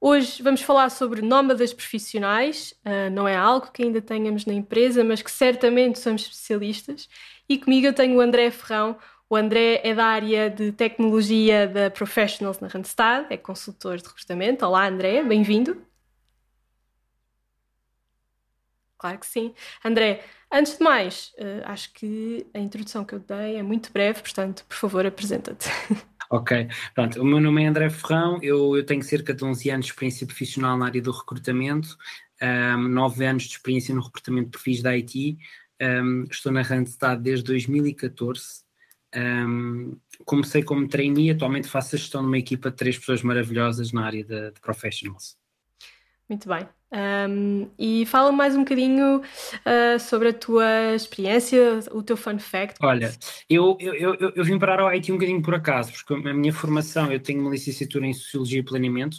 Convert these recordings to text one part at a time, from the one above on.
Hoje vamos falar sobre nómadas profissionais. Uh, não é algo que ainda tenhamos na empresa, mas que certamente somos especialistas. E comigo eu tenho o André Ferrão. O André é da área de tecnologia da Professionals na Randstad, é consultor de recrutamento. Olá, André, bem-vindo. Claro que sim. André, antes de mais, uh, acho que a introdução que eu dei é muito breve, portanto, por favor, apresenta-te. Ok, pronto. O meu nome é André Ferrão, eu, eu tenho cerca de 11 anos de experiência profissional na área do recrutamento, um, 9 anos de experiência no recrutamento de perfis da IT, um, estou na Randstad desde 2014. Um, comecei como trainee, atualmente faço a gestão de uma equipa de três pessoas maravilhosas na área de, de professionals. Muito bem. Um, e fala mais um bocadinho uh, sobre a tua experiência, o teu fun fact. Olha, eu, eu, eu, eu, vim parar ao IT um bocadinho por acaso, porque a minha formação, eu tenho uma licenciatura em Sociologia e Planeamento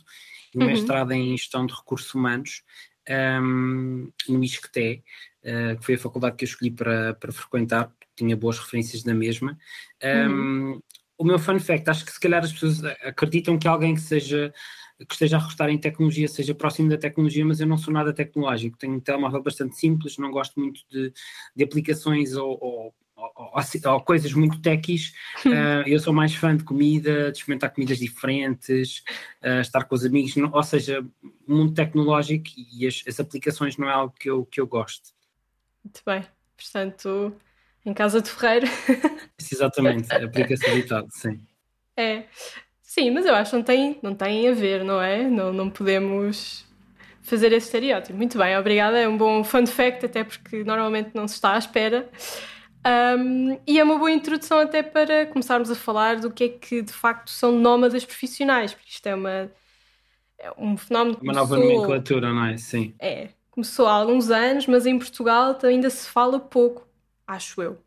e um uhum. mestrado em Gestão de Recursos Humanos um, no ISCTE, uh, que foi a faculdade que eu escolhi para, para frequentar, tinha boas referências na mesma. Um, uhum. O meu fun fact, acho que se calhar as pessoas acreditam que alguém que seja que esteja a recrutar em tecnologia seja próximo da tecnologia, mas eu não sou nada tecnológico. Tenho um telemóvel bastante simples, não gosto muito de, de aplicações ou, ou, ou, ou, coisas muito techis. Uh, eu sou mais fã de comida, de experimentar comidas diferentes, uh, estar com os amigos, não, ou seja, mundo tecnológico e as, as, aplicações não é algo que eu, que eu gosto. Muito bem, portanto, em casa de Ferreira. Exatamente, aplicabilidade, sim. É. Sim, mas eu acho que não tem, não tem a ver, não é? Não, não podemos fazer esse estereótipo. Muito bem, obrigada. É um bom fun fact, até porque normalmente não se está à espera. Um, e é uma boa introdução até para começarmos a falar do que é que de facto são nómadas profissionais, porque isto é uma é um fenómeno. Uma nova nomenclatura, não é? Sim. É, começou há alguns anos, mas em Portugal ainda se fala pouco, acho eu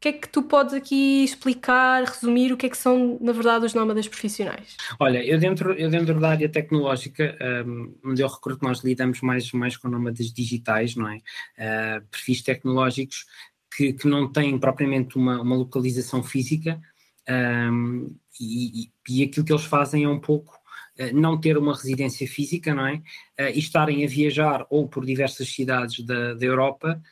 que é que tu podes aqui explicar, resumir o que é que são, na verdade, os nómadas profissionais? Olha, eu dentro, eu dentro da área tecnológica, um, onde eu recruto, nós lidamos mais, mais com nómadas digitais, não é? Uh, perfis tecnológicos que, que não têm propriamente uma, uma localização física um, e, e, aquilo que eles fazem é um pouco uh, não ter uma residência física, não é? Uh, e estarem a viajar ou por diversas cidades da, da Europa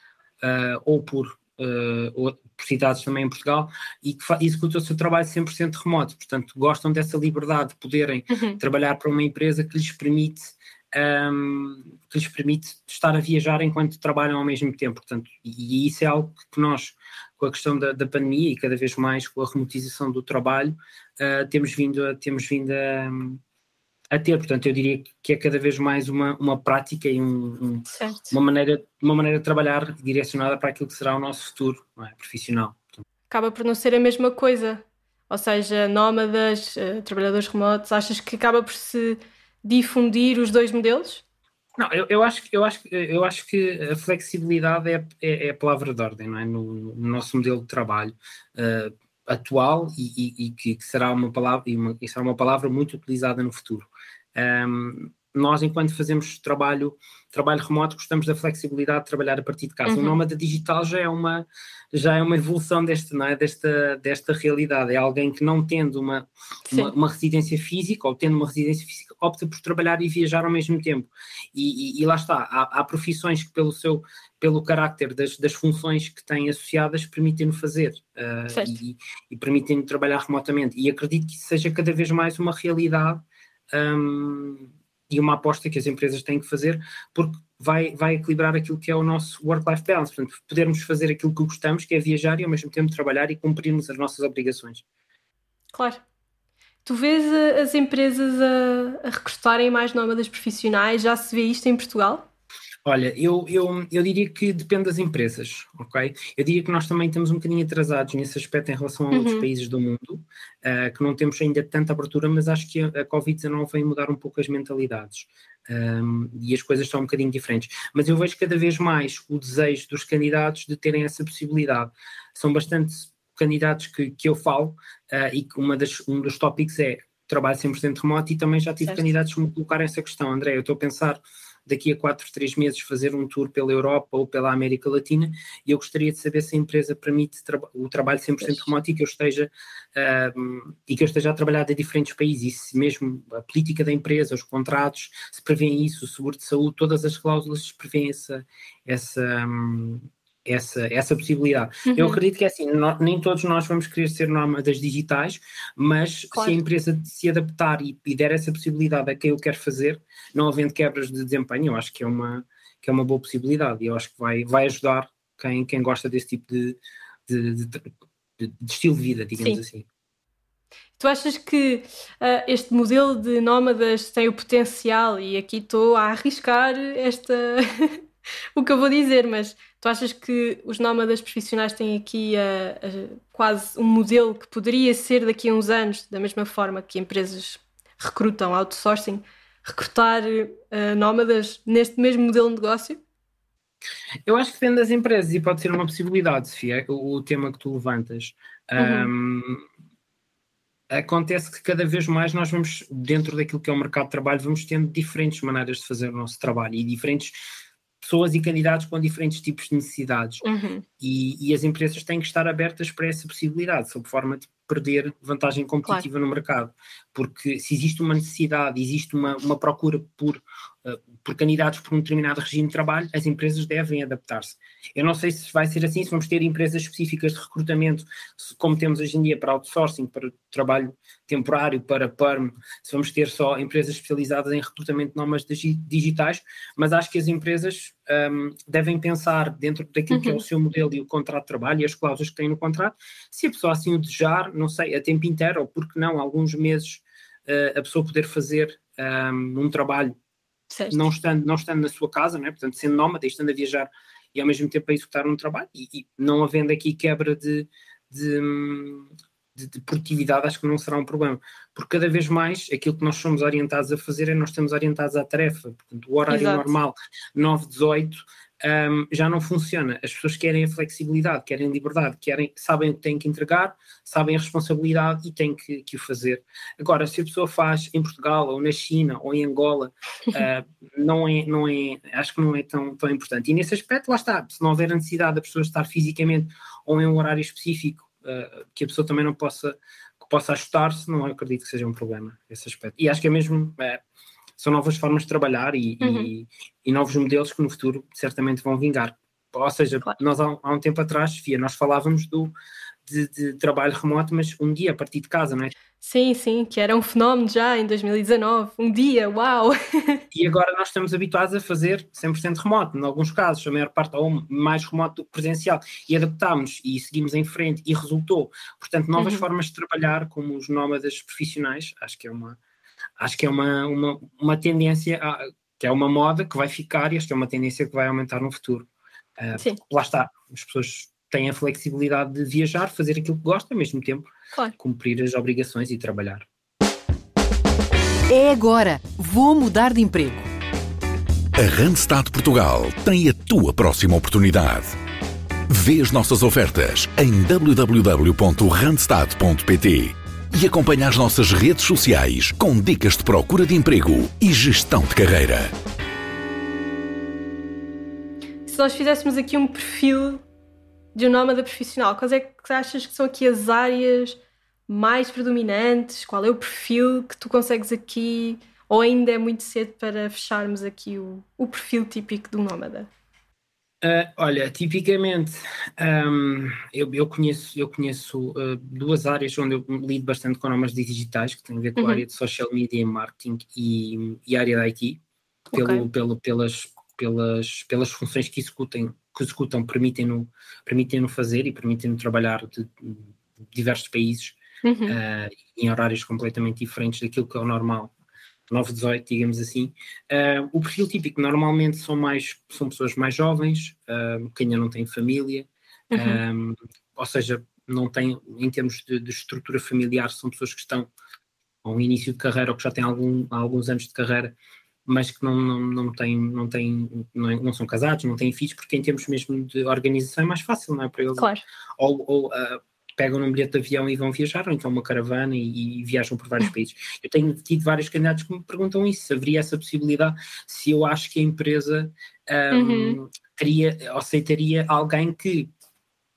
uh, ou por uh, por cidades também em Portugal, e que executam o seu trabalho 100% remoto. Portanto, gostam dessa liberdade de poderem uhum. trabalhar para uma empresa que lhes permite um, que lhes permite estar a viajar enquanto trabalham ao mesmo tempo. Portanto, e, isso é algo que nós, com a questão da, da, pandemia e cada vez mais com a remotização do trabalho, uh, temos vindo a, temos vindo a, a ter. Portanto, eu diria que é cada vez mais uma, uma prática e um, um, uma, maneira, uma maneira de trabalhar direcionada para aquilo que será o nosso futuro é? profissional. Acaba por não ser a mesma coisa. Ou seja, nómadas, uh, trabalhadores remotos, achas que acaba por se difundir os dois modelos? Não, eu, eu, acho, eu, acho, eu acho que a flexibilidade é, é, é a palavra de ordem não é? no, no nosso modelo de trabalho. Uh, atual e, e, e que, será uma palavra e, uma, e será uma palavra muito utilizada no futuro. Um, nós, enquanto fazemos trabalho, trabalho remoto, gostamos da flexibilidade de trabalhar a partir de casa. Uhum. O nómada digital já é uma, já é uma evolução deste, não é? desta, desta realidade. É alguém que não tendo uma, uma, uma, residência física ou tendo uma residência física, opta por trabalhar e viajar ao mesmo tempo. E, e, e lá está, há, há, profissões que pelo seu pelo carácter das, das funções que têm associadas permitem-no fazer uh, e, e permitem-no trabalhar remotamente. E acredito que isso seja cada vez mais uma realidade um, e uma aposta que as empresas têm que fazer, porque vai, vai equilibrar aquilo que é o nosso work-life balance, portanto, podermos fazer aquilo que gostamos, que é viajar e ao mesmo tempo trabalhar e cumprirmos as nossas obrigações. Claro. Tu vês as empresas a, a recrutarem mais nómadas profissionais? Já se vê isto em Portugal? Olha, eu, eu, eu diria que depende das empresas, ok? Eu diria que nós também estamos um bocadinho atrasados nesse aspecto em relação a outros uhum. países do mundo, uh, que não temos ainda tanta abertura, mas acho que a, a Covid-19 vem mudar um pouco as mentalidades. Um, e as coisas estão um bocadinho diferentes. Mas eu vejo cada vez mais o desejo dos candidatos de terem essa possibilidade. São bastante candidatos que, que eu falo uh, e que uma das, um dos tópicos é trabalho 100% remoto e também já tive certo. candidatos que me colocaram essa questão. André, eu estou a pensar daqui a 4, 3 meses fazer um tour pela Europa ou pela América Latina e eu gostaria de saber se a empresa permite tra o trabalho 100% remoto e que eu esteja uh, e que eu esteja a trabalhar de diferentes países, e se mesmo a política da empresa, os contratos, se prevêem isso, o seguro de saúde, todas as cláusulas se prevêem essa, essa, essa, essa possibilidade. Uhum. Eu acredito que é assim, nem todos nós vamos querer ser nómadas digitais, mas claro. se a empresa se adaptar e, e der essa possibilidade a quem eu quero fazer, não havendo quebras de desempenho, eu acho que é uma, que é uma boa possibilidade e eu acho que vai, vai ajudar quem, quem gosta desse tipo de, de, de, de, de estilo de vida, digamos Sim. assim. Tu achas que uh, este modelo de nómadas tem o potencial, e aqui estou a arriscar esta o que eu vou dizer, mas tu achas que os nómadas profissionais têm aqui uh, uh, quase um modelo que poderia ser daqui a uns anos, da mesma forma que empresas recrutam outsourcing, recrutar uh, nómadas neste mesmo modelo de negócio? Eu acho que depende das empresas e pode ser uma possibilidade, Sofia, o, o tema que tu levantas. Uhum. Um, acontece que cada vez mais nós vamos, dentro daquilo que é o mercado de trabalho, vamos tendo diferentes maneiras de fazer o nosso trabalho e diferentes pessoas e candidatos com diferentes tipos de necessidades. Uhum. E, e, as empresas têm que estar abertas para essa possibilidade, sob forma de perder vantagem competitiva claro. no mercado. Porque se existe uma necessidade, existe uma, uma procura por, uh, por candidatos por um determinado regime de trabalho, as empresas devem adaptar-se. Eu não sei se vai ser assim, se vamos ter empresas específicas de recrutamento, como temos hoje em dia para outsourcing, para trabalho temporário, para PERM, se vamos ter só empresas especializadas em recrutamento de nómadas digitais, mas acho que as empresas um, devem pensar dentro daquilo uhum. que é o uhum. seu modelo e o contrato de trabalho e as cláusulas que têm no contrato, se a pessoa assim o desejar, não sei, a tempo inteiro, ou porque não, alguns meses, uh, a pessoa poder fazer um, um trabalho não estando, não estando na sua casa, né? portanto, sendo nómada e estando a viajar e ao mesmo tempo a executar um trabalho, e, e não havendo aqui quebra de, de, de, de, produtividade, acho que não será um problema. Porque cada vez mais aquilo que nós somos orientados a fazer é nós estamos orientados à tarefa, portanto, o horário Exato. normal 9-18 um, já não funciona. As pessoas querem a flexibilidade, querem liberdade, querem, sabem o que têm que entregar, sabem a responsabilidade e têm que, que o fazer. Agora, se a pessoa faz em Portugal, ou na China, ou em Angola, uh, não é, não é, acho que não é tão, tão importante. E nesse aspecto, lá está, se não houver a necessidade da pessoa estar fisicamente ou em um horário específico, uh, que a pessoa também não possa, que possa ajustar-se, não acredito que seja um problema esse aspecto. E acho que é mesmo. Uh, são novas formas de trabalhar e, uhum. e, e, novos modelos que no futuro certamente vão vingar. Ou seja, claro. nós há, há, um tempo atrás, Fia, nós falávamos do, de, de, trabalho remoto, mas um dia a partir de casa, não é? Sim, sim, que era um fenómeno já em 2019, um dia, uau! E agora nós estamos habituados a fazer 100% remoto, em alguns casos, a maior parte ou mais remoto do que presencial, e adaptámos e seguimos em frente e resultou. Portanto, novas uhum. formas de trabalhar, como os nómadas profissionais, acho que é uma, acho que é uma, uma, uma tendência, a, que é uma moda que vai ficar e acho que é uma tendência que vai aumentar no futuro. Uh, Sim. Lá está, as pessoas têm a flexibilidade de viajar, fazer aquilo que gostam, ao mesmo tempo claro. cumprir as obrigações e trabalhar. É agora, vou mudar de emprego. A Randstad Portugal tem a tua próxima oportunidade. Vê as nossas ofertas em www.randstad.pt e acompanhe as nossas redes sociais com dicas de procura de emprego e gestão de carreira. Se nós fizéssemos aqui um perfil de um nómada profissional, quais é que achas que são aqui as áreas mais predominantes? Qual é o perfil que tu consegues aqui? Ou ainda é muito cedo para fecharmos aqui o, o perfil típico um nómada? Uh, olha, tipicamente um, eu, eu, conheço, eu conheço uh, duas áreas onde eu lido bastante com normas digitais, que têm a ver com uhum. a área de social media e marketing e, e a área da IT, pelo, okay. pelo, pelas, pelas, pelas funções que executem, que executam permitem-no permitem -no fazer e permitem-no trabalhar de, de, diversos países uhum. uh, em horários completamente diferentes daquilo que é o normal 9-18, digamos assim. Uh, o perfil típico normalmente são mais são pessoas mais jovens, uh, que ainda não têm família, uhum. um, ou seja, não têm, em termos de, de, estrutura familiar, são pessoas que estão ao início de carreira ou que já têm algum, alguns anos de carreira, mas que não, não, não, têm, não, têm, não, não são casados, não têm filhos, porque em termos mesmo de organização é mais fácil, não é? Para eles. Claro. Ou, ou uh, pegam num bilhete de avião e vão viajar, ou então uma caravana e, e, viajam por vários países. Eu tenho tido vários candidatos que me perguntam isso, se haveria essa possibilidade, se eu acho que a empresa um, uhum. teria, aceitaria alguém que,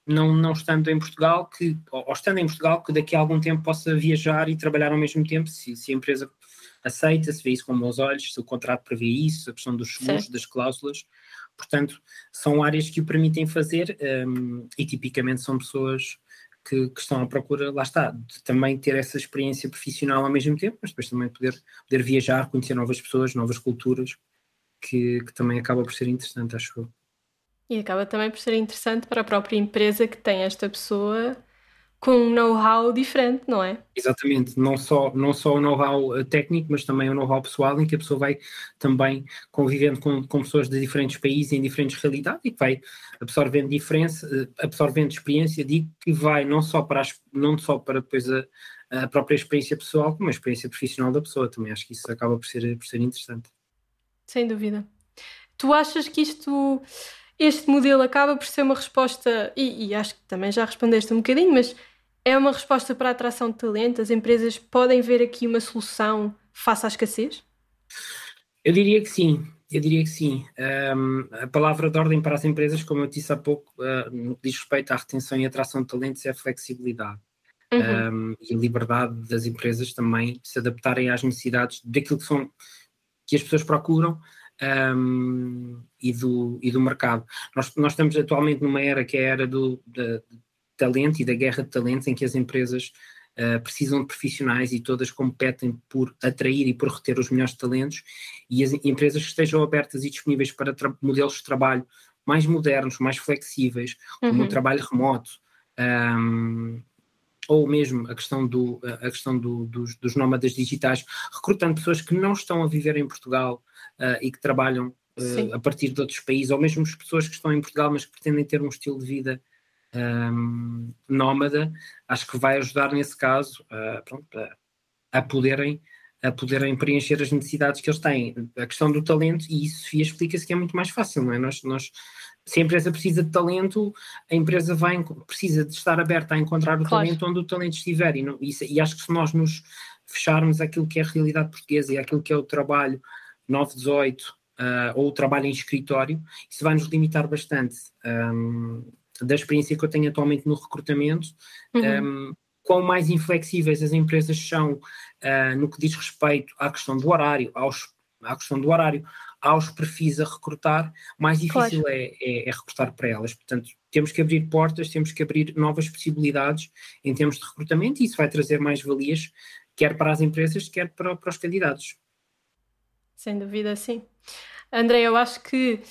não, não estando em Portugal, que, ou, estando em Portugal, que daqui a algum tempo possa viajar e trabalhar ao mesmo tempo, se, se a empresa aceita, se vê isso com bons olhos, se o contrato prevê isso, a questão dos seguros, das cláusulas. Portanto, são áreas que o permitem fazer um, e tipicamente são pessoas que, que, estão à procura, lá está, de também ter essa experiência profissional ao mesmo tempo, mas depois também poder, poder viajar, conhecer novas pessoas, novas culturas, que, que também acaba por ser interessante, acho eu. E acaba também por ser interessante para a própria empresa que tem esta pessoa com um know-how diferente, não é? Exatamente, não só, não só o know-how eh, técnico, mas também o know-how pessoal, em que a pessoa vai também convivendo com, com pessoas de diferentes países, em diferentes realidades, e que vai absorvendo diferença, eh, absorvendo experiência, digo que vai não só para, as, não só para depois a, a própria experiência pessoal, como a experiência profissional da pessoa, também acho que isso acaba por ser, por ser interessante. Sem dúvida. Tu achas que isto, este modelo acaba por ser uma resposta, e, e acho que também já respondeste um bocadinho, mas é uma resposta para a atração de talento? As empresas podem ver aqui uma solução face à escassez? Eu diria que sim, eu diria que sim. Um, a palavra de ordem para as empresas, como eu disse há pouco, uh, no que diz respeito à retenção e atração de talentos, é a flexibilidade. Uhum. Um, e a liberdade das empresas também se adaptarem às necessidades daquilo que são que as pessoas procuram um, e, do, e do mercado. Nós, nós estamos atualmente numa era que é a era do, da, talento e da guerra de talentos em que as empresas uh, precisam de profissionais e todas competem por atrair e por reter os melhores talentos e as empresas que estejam abertas e disponíveis para modelos de trabalho mais modernos, mais flexíveis, como uhum. o trabalho remoto, um, ou mesmo a questão, do, a questão do, dos, dos nómadas digitais, recrutando pessoas que não estão a viver em Portugal uh, e que trabalham uh, a partir de outros países, ou mesmo as pessoas que estão em Portugal, mas que pretendem ter um estilo de vida um, nómada, acho que vai ajudar nesse caso uh, pronto, a, a, poderem, a poderem preencher as necessidades que eles têm. A questão do talento, e isso Sofia explica-se que é muito mais fácil, não é? Nós, nós, se a empresa precisa de talento, a empresa vai, precisa de estar aberta a encontrar o claro. talento onde o talento estiver. E, não, isso, e acho que se nós nos fecharmos aquilo que é a realidade portuguesa e aquilo que é o trabalho 9-18 uh, ah, ou o trabalho em escritório, isso vai nos limitar bastante. Um, da experiência que eu tenho atualmente no recrutamento, uhum. um, quão mais inflexíveis as empresas são uh, no que diz respeito à questão do horário, aos, à questão do horário, aos perfis a recrutar, mais difícil claro. é, é, é, recrutar para elas. Portanto, temos que abrir portas, temos que abrir novas possibilidades em termos de recrutamento e isso vai trazer mais valias, quer para as empresas, quer para, para os candidatos. Sem dúvida, sim. André, eu acho que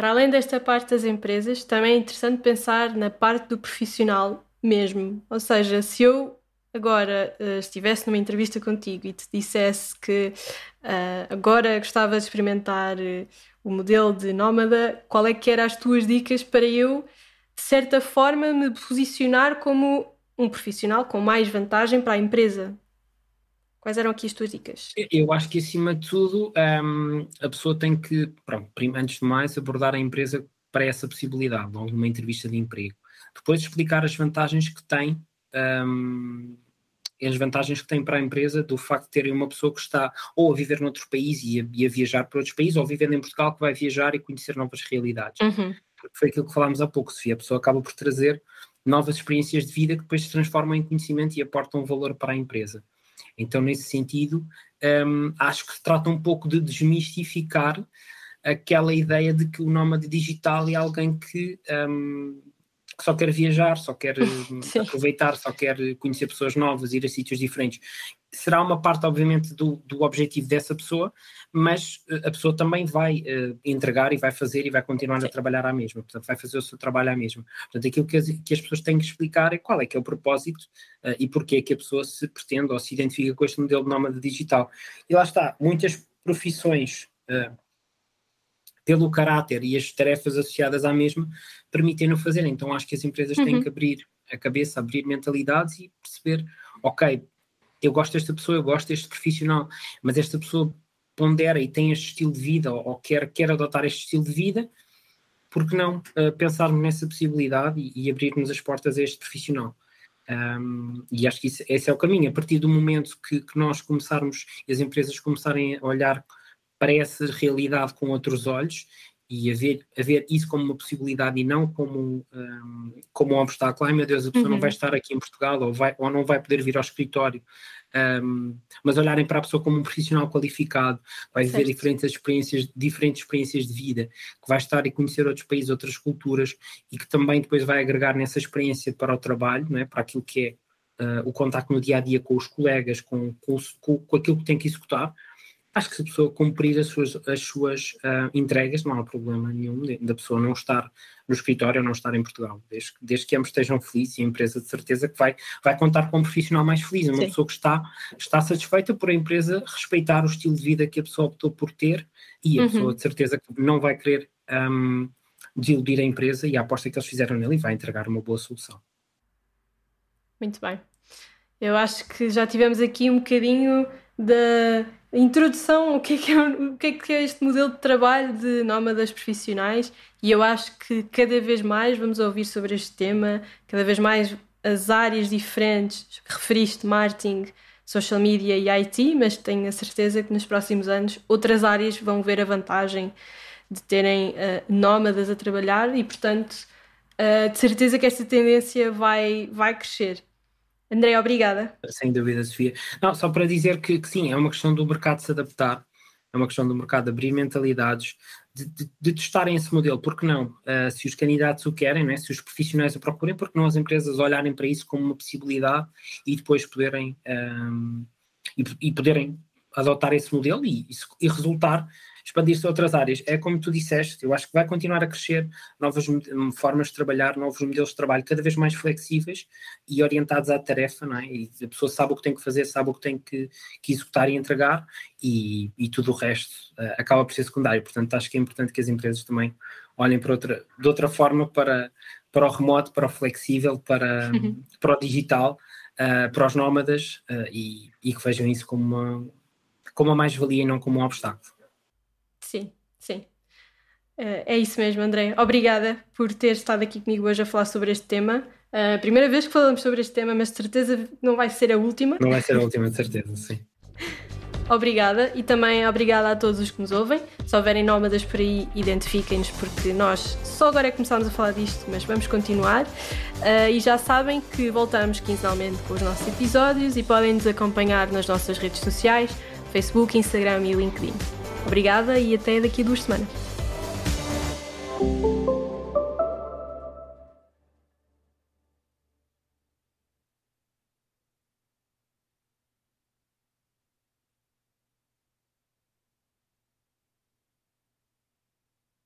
para além desta parte das empresas, também é interessante pensar na parte do profissional mesmo. Ou seja, se eu agora uh, estivesse numa entrevista contigo e te dissesse que uh, agora gostava de experimentar uh, o modelo de nómada, qual é que eram as tuas dicas para eu, de certa forma, me posicionar como um profissional com mais vantagem para a empresa? Quais eram aqui as tuas dicas? Eu acho que, acima de tudo, um, a pessoa tem que, pronto, antes de mais, abordar a empresa para essa possibilidade, logo numa entrevista de emprego. Depois explicar as vantagens que tem, um, as vantagens que tem para a empresa do facto de terem uma pessoa que está ou a viver noutro país e a, e a viajar para outros países, ou vivendo em Portugal que vai viajar e conhecer novas realidades. Uhum. Foi aquilo que falámos há pouco, Sofia. A pessoa acaba por trazer novas experiências de vida que depois se transformam em conhecimento e aportam valor para a empresa. Então, nesse sentido, um, acho que se trata um pouco de desmistificar aquela ideia de que o nómade digital é alguém que, um, que só quer viajar, só quer eh, aproveitar, só quer conhecer pessoas novas, ir a sítios diferentes. Será uma parte, obviamente, do, do objetivo dessa pessoa, mas eh, a pessoa também vai uh, entregar e vai fazer e vai continuar Sim. a trabalhar à mesma, portanto, vai fazer o seu trabalho à mesma. Portanto, aquilo que as, que as pessoas têm que explicar é qual é que é o propósito uh, e porquê é que a pessoa se pretende ou se identifica com este modelo de nómada digital. E lá está, muitas profissões. Uh, pelo caráter e as tarefas associadas à mesma, permitem-no fazer. Então acho que as empresas uhum. têm que abrir a cabeça, abrir mentalidades e perceber, ok, eu gosto desta pessoa, eu gosto deste profissional, mas esta pessoa pondera e tem este estilo de vida ou, ou quer, quer adotar este estilo de vida, por que não uh, pensarmos nessa possibilidade e, e, abrirmos as portas a este profissional? Um, e acho que isso, esse é o caminho. A partir do momento que, que nós começarmos, as empresas começarem a olhar para essa realidade com outros olhos e a ver, a ver isso como uma possibilidade e não como, um, como um obstáculo. Ai meu Deus, a pessoa uhum. não vai estar aqui em Portugal ou, vai, ou não vai poder vir ao escritório. Um, mas olharem para a pessoa como um profissional qualificado, vai viver diferentes experiências, diferentes experiências de vida, que vai estar e conhecer outros países, outras culturas e que também depois vai agregar nessa experiência para o trabalho, não é? para aquilo que é uh, o contacto no dia a dia com os colegas, com, com, com, com aquilo que tem que executar, acho que se a pessoa cumprir as suas, as suas uh, entregas, não há problema nenhum da pessoa não estar no escritório ou não estar em Portugal. Desde, desde que ambos estejam felizes e a empresa de certeza que vai, vai contar com um profissional mais feliz, uma Sim. pessoa que está, está satisfeita por a empresa respeitar o estilo de vida que a pessoa optou por ter e a uhum. pessoa de certeza que não vai querer um, desiludir a empresa e a aposta que eles fizeram nele e vai entregar uma boa solução. Muito bem. Eu acho que já tivemos aqui um bocadinho da introdução o que, é que é, o que é que é este modelo de trabalho de nómadas profissionais e eu acho que cada vez mais vamos ouvir sobre este tema, cada vez mais as áreas diferentes, referiste marketing, social media e IT, mas tenho a certeza que nos próximos anos outras áreas vão ver a vantagem de terem uh, nómadas a trabalhar e, portanto, uh, de certeza que esta tendência vai, vai crescer. André, obrigada. Sem dúvida, Sofia. Não, só para dizer que, que, sim, é uma questão do mercado se adaptar, é uma questão do mercado abrir mentalidades, de, de, de testarem esse modelo, porque não? Uh, se os candidatos o querem, né? se os profissionais o procurem, porque não as empresas olharem para isso como uma possibilidade e depois poderem, um, e, e, poderem adotar esse modelo e, e resultar expandir-se a outras áreas. É como tu disseste, eu acho que vai continuar a crescer novas formas de trabalhar, novos modelos de trabalho cada vez mais flexíveis e orientados à tarefa, não é? E a pessoa sabe o que tem que fazer, sabe o que tem que, que executar e entregar e, e tudo o resto uh, acaba por ser secundário. Portanto, acho que é importante que as empresas também olhem para outra, de outra forma para, para o remoto, para o flexível, para, uhum. para o digital, uh, para os nómadas uh, e, e que vejam isso como uma, como uma mais-valia e não como um obstáculo. Sim. Uh, é isso mesmo, André. Obrigada por ter estado aqui comigo hoje a falar sobre este tema. Uh, primeira vez que falamos sobre este tema, mas de certeza não vai ser a última. Não vai ser a última, de certeza, sim. obrigada e também obrigada a todos os que nos ouvem. Se houverem nómadas por aí, identifiquem-nos, porque nós só agora é que começámos a falar disto, mas vamos continuar. Uh, e já sabem que voltamos quinzenalmente com os nossos episódios e podem nos acompanhar nas nossas redes sociais: Facebook, Instagram e LinkedIn. Obrigada e até daqui a duas semanas.